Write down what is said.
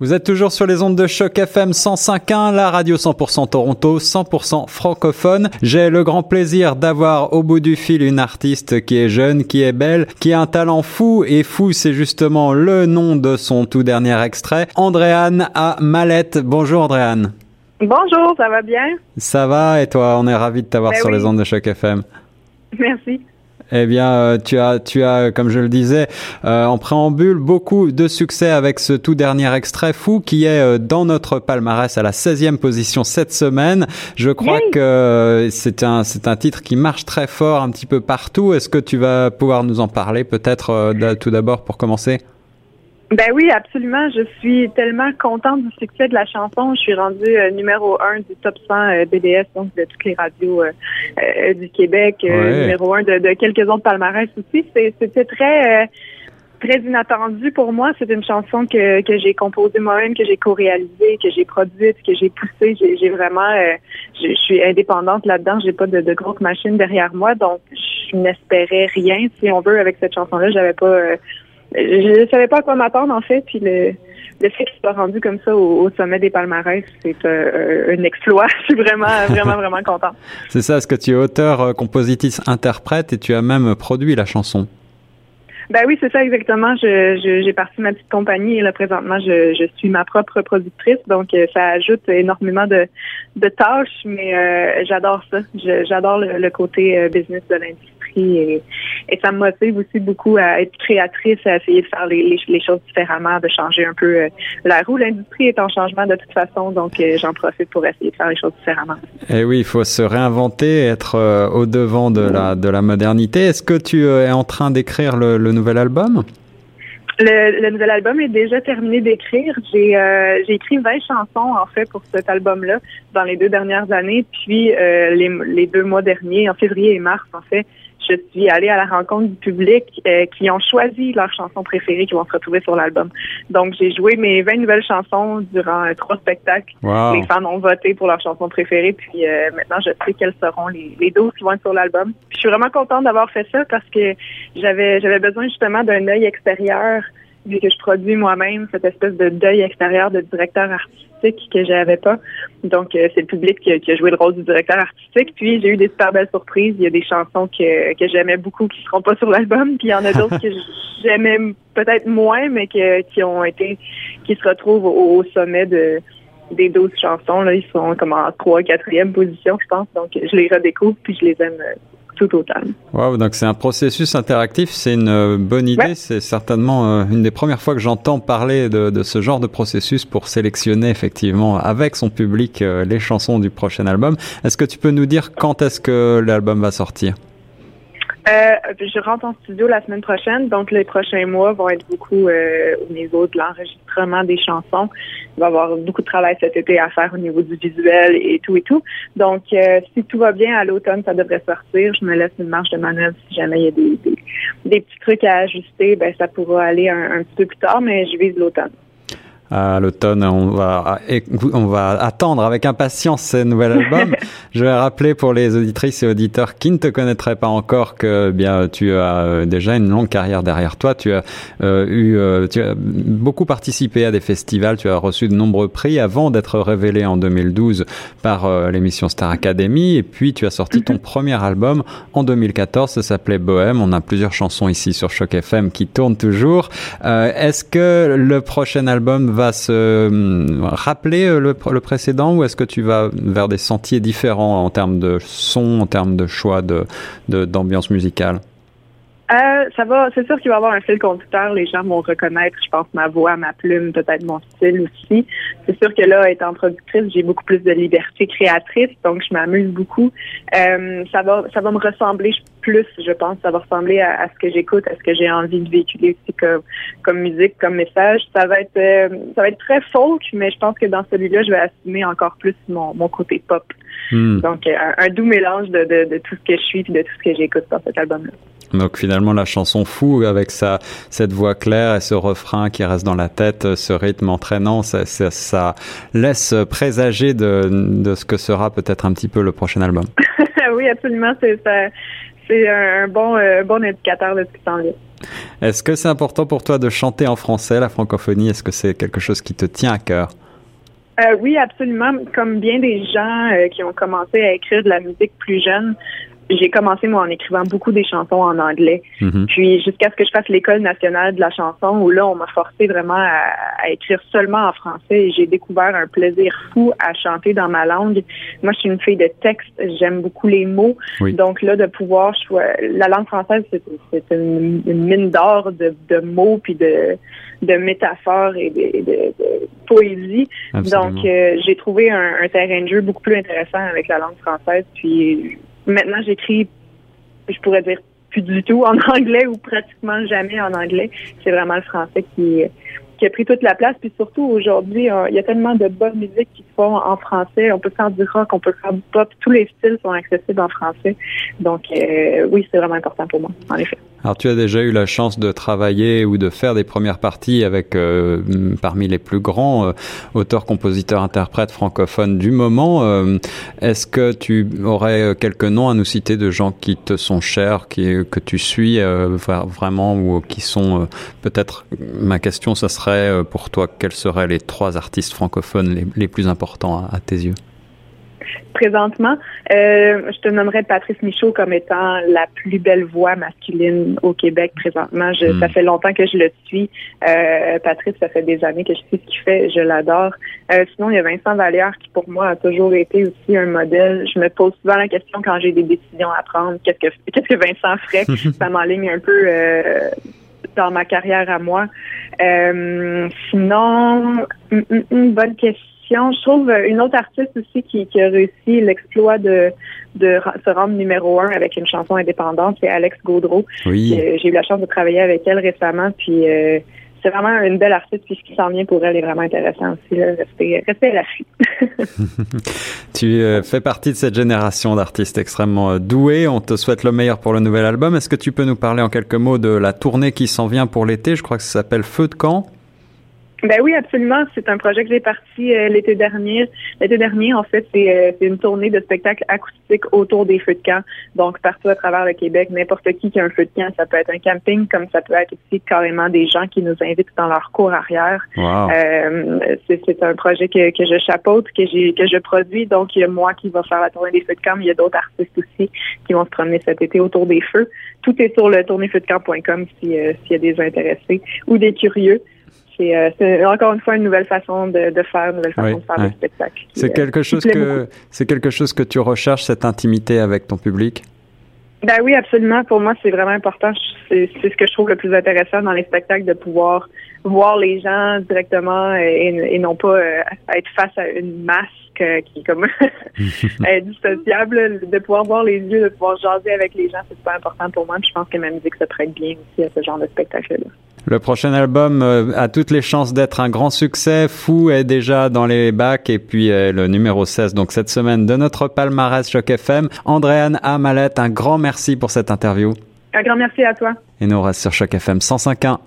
Vous êtes toujours sur les ondes de choc FM 105.1, la radio 100% Toronto, 100% francophone. J'ai le grand plaisir d'avoir au bout du fil une artiste qui est jeune, qui est belle, qui a un talent fou et fou, c'est justement le nom de son tout dernier extrait. Andréane à Mallette. Bonjour Andréane. Bonjour, ça va bien? Ça va et toi, on est ravis de t'avoir Ben sur oui. les ondes de choc FM. Merci. Eh bien, euh, tu as, tu as, comme je le disais, euh, en préambule, beaucoup de succès avec ce tout dernier extrait fou qui est euh, dans notre palmarès à la 16e position cette semaine. Je crois Yay. que c'est un, c'est un titre qui marche très fort un petit peu partout. Est-ce que tu vas pouvoir nous en parler peut-être euh, tout d'abord pour commencer? Ben oui, absolument. Je suis tellement contente du succès de la chanson. Je suis rendue euh, numéro un du top 100 euh, BDS, donc de toutes les radios euh, du Québec, Ouais. numéro un de, de quelques autres palmarès aussi. C'était très très inattendu pour moi. C'est une chanson que, que j'ai composée moi-même, que j'ai co-réalisée, que j'ai produite, que j'ai poussée. J'ai j'ai vraiment, euh, je, je suis indépendante là-dedans. J'ai pas de, de grosse machine derrière moi, donc je n'espérais rien, si on veut, avec cette chanson-là. J'avais pas, euh, je ne savais pas à quoi m'attendre en fait. Puis le, le fait qu'il soit rendu comme ça au, au sommet des palmarès, c'est euh, un exploit. Je suis vraiment, vraiment, vraiment contente. C'est ça, est-ce que tu es auteur, euh, compositrice, interprète et tu as même produit la chanson Ben oui, c'est ça exactement. Je, je- j'ai parti ma petite compagnie et là présentement je, je suis ma propre productrice, donc euh, ça ajoute énormément de, de tâches, mais euh, j'adore ça. J'adore le, côté euh, business de l'industrie et, et ça me motive aussi beaucoup à être créatrice, à essayer de faire les, les, choses différemment, de changer un peu euh, la roue. L'industrie est en changement de toute façon, donc j'en profite pour essayer de faire les choses différemment. Eh oui, il faut se réinventer, être au devant de la de la modernité. Est-ce que tu es en train d'écrire le, le nouvel album? Le, nouvel album est déjà terminé d'écrire. J'ai euh, écrit 20 chansons en fait pour cet album-là dans les deux dernières années. Puis euh, les, les deux mois derniers, en février et mars, en fait, je suis allée à la rencontre du public euh, qui ont choisi leurs chansons préférées qui vont se retrouver sur l'album. Donc j'ai joué mes 20 nouvelles chansons durant euh, trois spectacles. Wow. Les fans ont voté pour leurs chansons préférées. Puis euh, maintenant, je sais quelles seront les, les 12 qui vont être sur l'album. Puis je suis vraiment contente d'avoir fait ça parce que j'avais j'avais besoin justement d'un œil extérieur vu que je produis moi-même cette espèce de deuil extérieur de directeur artistique que j'avais pas. Donc euh, c'est le public qui a, qui a joué le rôle du directeur artistique. Puis j'ai eu des super belles surprises. Il y a des chansons que, que j'aimais beaucoup qui seront pas sur l'album. Puis il y en a d'autres que j'aimais peut-être moins, mais que, qui ont été qui se retrouvent au, au sommet de des 12 chansons. Là, ils sont comme en 3 4e position, je pense. Donc je les redécouvre puis je les aime euh, tout autant. Wow, donc c'est un processus interactif, c'est une euh, bonne idée. Ouais. C'est certainement euh, une des premières fois que j'entends parler de, de ce genre de processus pour sélectionner effectivement avec son public euh, les chansons du prochain album. Est-ce que tu peux nous dire quand est-ce que l'album va sortir? Euh, je rentre en studio la semaine prochaine, donc les prochains mois vont être beaucoup euh, au niveau de l'enregistrement des chansons. Il va y avoir beaucoup de travail cet été à faire au niveau du visuel et tout et tout. Donc, euh, si tout va bien, à l'automne, ça devrait sortir. Je me laisse une marge de manœuvre si jamais il y a des, des, des petits trucs à ajuster, ben ça pourra aller un, un petit peu plus tard, mais je vise l'automne. À l'automne. On va, on va attendre avec impatience ce nouvel album. Je vais rappeler pour les auditrices et auditeurs qui ne te connaîtraient pas encore que bien tu as euh, déjà une longue carrière derrière toi. Tu as euh, eu, euh, tu as beaucoup participé à des festivals. Tu as reçu de nombreux prix avant d'être révélé en 2012 par euh, l'émission Star Academy. Et puis tu as sorti ton premier album en 2014. Ça s'appelait Bohème. On a plusieurs chansons ici sur Choc FM qui tournent toujours. Euh, Est-ce que le prochain album va se hum, rappeler euh, le, précédent ou est-ce que tu vas vers des sentiers différents en termes de son, en termes de choix d'ambiance musicale? Euh, ça va, c'est sûr qu'il va y avoir un fil conducteur. Les gens vont reconnaître, je pense, ma voix, ma plume, peut-être mon style aussi. C'est sûr que là, étant productrice, j'ai beaucoup plus de liberté créatrice, donc je m'amuse beaucoup. Euh, ça va, ça va me ressembler plus, je pense. Ça va ressembler à, à ce que j'écoute, à ce que j'ai envie de véhiculer aussi comme, comme musique, comme message. Ça va être, euh, ça va être très folk, mais je pense que dans celui-là, je vais assumer encore plus mon, mon côté pop. Hmm. Donc, un, un doux mélange de, de, de tout ce que je suis et de tout ce que j'écoute dans cet album-là. Donc finalement la chanson fou avec sa cette voix claire et ce refrain qui reste dans la tête, ce rythme entraînant, ça, ça, ça laisse présager de, de ce que sera peut-être un petit peu le prochain album. oui, absolument. C'est c'est un, bon, bon indicateur de ce qui s'en vient. Est-ce que c'est important pour toi de chanter en français, la francophonie? Est-ce que c'est quelque chose qui te tient à cœur? Oui, absolument. Comme bien des gens qui ont commencé à écrire de la musique plus jeune, j'ai commencé moi en écrivant beaucoup des chansons en anglais. Mhm. Puis jusqu'à ce que je fasse l'école nationale de la chanson où là on m'a forcé vraiment à, écrire seulement en français et j'ai découvert un plaisir fou à chanter dans ma langue. Moi je suis une fille de texte, j'aime beaucoup les mots. Donc là de pouvoir la langue française c'est une, mine d'or de, de, mots puis de de métaphores et de, de, poésie. Donc euh, j'ai trouvé un, un terrain de jeu beaucoup plus intéressant avec la langue française puis Maintenant, j'écris, je pourrais dire plus du tout en anglais ou pratiquement jamais en anglais. C'est vraiment le français qui, qui a pris toute la place. Puis surtout aujourd'hui, il y a tellement de bonnes musiques qui se font en français. On peut faire du rock, on peut faire du pop. Tous les styles sont accessibles en français. Donc euh, oui, c'est vraiment important pour moi, en effet. Alors tu as déjà eu la chance de travailler ou de faire des premières parties avec euh, parmi les plus grands euh, auteurs, compositeurs, interprètes francophones du moment. Euh, est-ce que tu aurais quelques noms à nous citer de gens qui te sont chers, qui, que tu suis vraiment ou qui sont peut-être ma question, ce serait pour toi quels seraient les trois artistes francophones les, les plus importants à tes yeux? Présentement, euh, je te nommerais Patrice Michaud comme étant la plus belle voix masculine au Québec présentement. Je, Ça hmm. fait longtemps que je le suis. Euh, Patrice, ça fait des années que je sais ce qu'il fait. Je l'adore. Euh, sinon, il y a Vincent Vallière qui, pour moi, a toujours été aussi un modèle. Je me pose souvent la question quand j'ai des décisions à prendre. Qu'est-ce que qu'est-ce que Vincent ferait? ça m'enligne un peu dans ma carrière à moi. Sinon, une bonne question je trouve euh, une autre artiste aussi qui, qui a réussi l'exploit de, de se rendre numéro un avec une chanson indépendante, c'est Alex Gaudreau. Oui. Euh, j'ai eu la chance de travailler avec elle récemment, puis euh, c'est vraiment une belle artiste, puis ce qui s'en vient pour elle est vraiment intéressant aussi. Là. Restez, restez à l'affût. tu fais partie de cette génération d'artistes extrêmement doués. On te souhaite le meilleur pour le nouvel album. Est-ce que tu peux nous parler en quelques mots de la tournée qui s'en vient pour l'été? Je crois que ça s'appelle Feu de camp. Ben oui, absolument. C'est un projet que j'ai parti euh, l'été dernier. L'été dernier, en fait, euh, c'est une tournée de spectacles acoustiques autour des feux de camp. Donc, partout à travers le Québec, n'importe qui qui a un feu de camp, ça peut être un camping, comme ça peut être aussi carrément des gens qui nous invitent dans leur cour arrière. Euh, c'est un projet que, que je chapeaute, que j'ai que je produis. Donc, il y a moi qui va faire la tournée des feux de camp, mais il y a d'autres artistes aussi qui vont se promener cet été autour des feux. Tout est sur le tournéefeudecamp.com si, s'il y a des intéressés ou des curieux. Euh, c'est encore une fois une nouvelle façon de, faire, une nouvelle façon de faire le spectacle. C'est quelque chose que c'est quelque chose que tu recherches cette intimité avec ton public? Ben oui, absolument. Pour moi, c'est vraiment important. C'est ce que je trouve le plus intéressant dans les spectacles, de pouvoir voir les gens directement et, non pas euh, être face à une masse qui est comme dissociable. De pouvoir voir les yeux, de pouvoir jaser avec les gens, c'est super important pour moi. je pense que ma musique se prête bien aussi à ce genre de spectacle-là. Le prochain album euh, a toutes les chances d'être un grand succès. Fou est déjà dans les bacs et puis euh, le numéro 16 donc cette semaine de notre palmarès Choc FM. Andréane Amalette, un grand merci pour cette interview. Un grand merci à toi. Et nous on reste sur Choc FM 105.1.